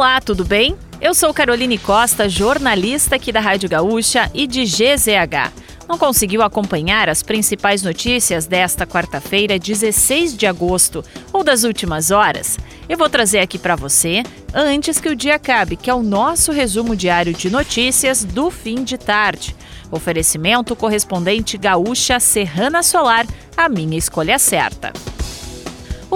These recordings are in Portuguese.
Olá, tudo bem? Eu sou Caroline Costa, jornalista aqui da Rádio Gaúcha e de GZH. Não conseguiu acompanhar as principais notícias desta quarta-feira, 16 de agosto, ou das últimas horas? Eu vou trazer aqui para você antes que o dia acabe, que é o nosso resumo diário de notícias do fim de tarde. Oferecimento correspondente Gaúcha Serrana Solar, a minha escolha certa.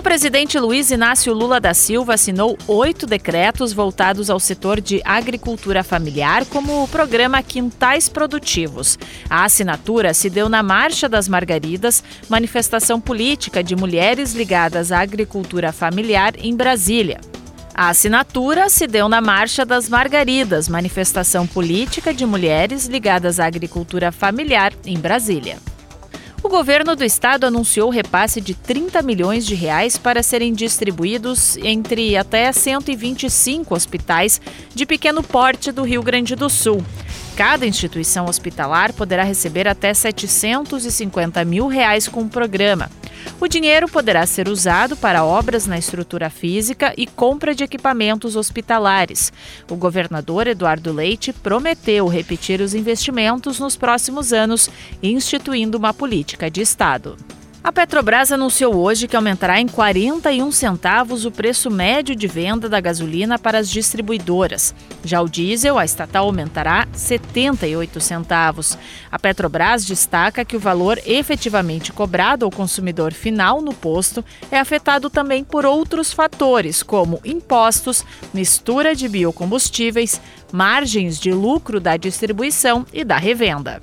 Presidente Luiz Inácio Lula da Silva assinou oito decretos voltados ao setor de agricultura familiar, como o programa Quintais Produtivos. A assinatura se deu na Marcha das Margaridas, manifestação política de mulheres ligadas à agricultura familiar em Brasília. A assinatura se deu na Marcha das Margaridas, manifestação política de mulheres ligadas à agricultura familiar em Brasília. O governo do estado anunciou repasse de 30 milhões de reais para serem distribuídos entre até 125 hospitais de pequeno porte do Rio Grande do Sul. Cada instituição hospitalar poderá receber até 750 mil reais com o programa. O dinheiro poderá ser usado para obras na estrutura física e compra de equipamentos hospitalares. O governador Eduardo Leite prometeu repetir os investimentos nos próximos anos, instituindo uma política de Estado. A Petrobras anunciou hoje que aumentará em 41 centavos o preço médio de venda da gasolina para as distribuidoras. Já o diesel, a estatal aumentará 78 centavos. A Petrobras destaca que o valor efetivamente cobrado ao consumidor final no posto é afetado também por outros fatores, como impostos, mistura de biocombustíveis, margens de lucro da distribuição e da revenda.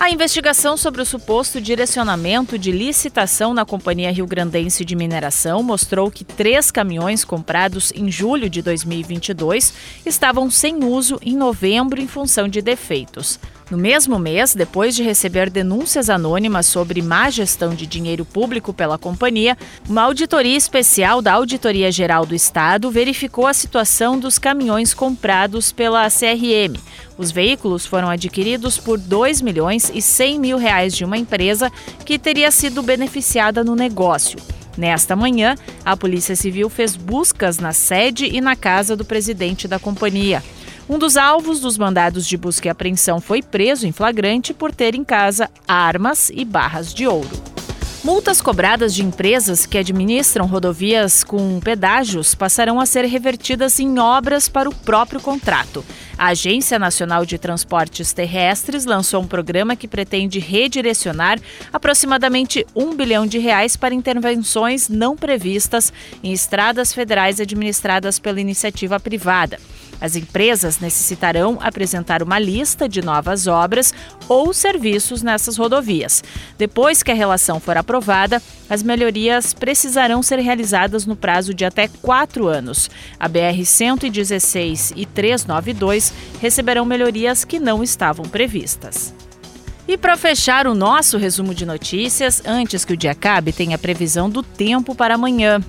A investigação sobre o suposto direcionamento de licitação na Companhia Rio Grandense de Mineração mostrou que três caminhões comprados em julho de 2022 estavam sem uso em novembro em função de defeitos. No mesmo mês, depois de receber denúncias anônimas sobre má gestão de dinheiro público pela companhia, uma auditoria especial da Auditoria Geral do Estado verificou a situação dos caminhões comprados pela CRM. Os veículos foram adquiridos por 2 milhões e 100 mil reais de uma empresa que teria sido beneficiada no negócio. Nesta manhã, a Polícia Civil fez buscas na sede e na casa do presidente da companhia. Um dos alvos dos mandados de busca e apreensão foi preso em flagrante por ter em casa armas e barras de ouro. Multas cobradas de empresas que administram rodovias com pedágios passarão a ser revertidas em obras para o próprio contrato. A Agência Nacional de Transportes Terrestres lançou um programa que pretende redirecionar aproximadamente um bilhão de reais para intervenções não previstas em estradas federais administradas pela iniciativa privada. As empresas necessitarão apresentar uma lista de novas obras ou serviços nessas rodovias. Depois que a relação for aprovada, as melhorias precisarão ser realizadas no prazo de até quatro anos. A BR-116 e 392 receberão melhorias que não estavam previstas. E para fechar o nosso resumo de notícias, antes que o dia acabe, tem a previsão do tempo para amanhã.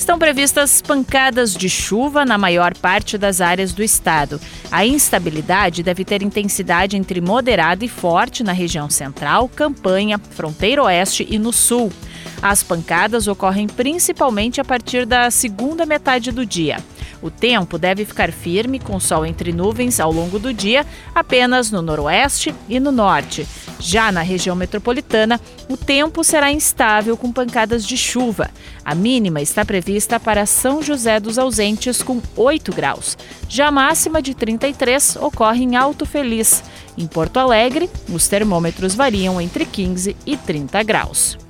Estão previstas pancadas de chuva na maior parte das áreas do estado. A instabilidade deve ter intensidade entre moderada e forte na região central, campanha, fronteira oeste e no sul. As pancadas ocorrem principalmente a partir da segunda metade do dia. O tempo deve ficar firme, com sol entre nuvens ao longo do dia, apenas no noroeste e no norte. Já na região metropolitana, o tempo será instável com pancadas de chuva. A mínima está prevista para São José dos Ausentes, com 8 graus. Já a máxima de 33 ocorre em Alto Feliz. Em Porto Alegre, os termômetros variam entre 15 e 30 graus.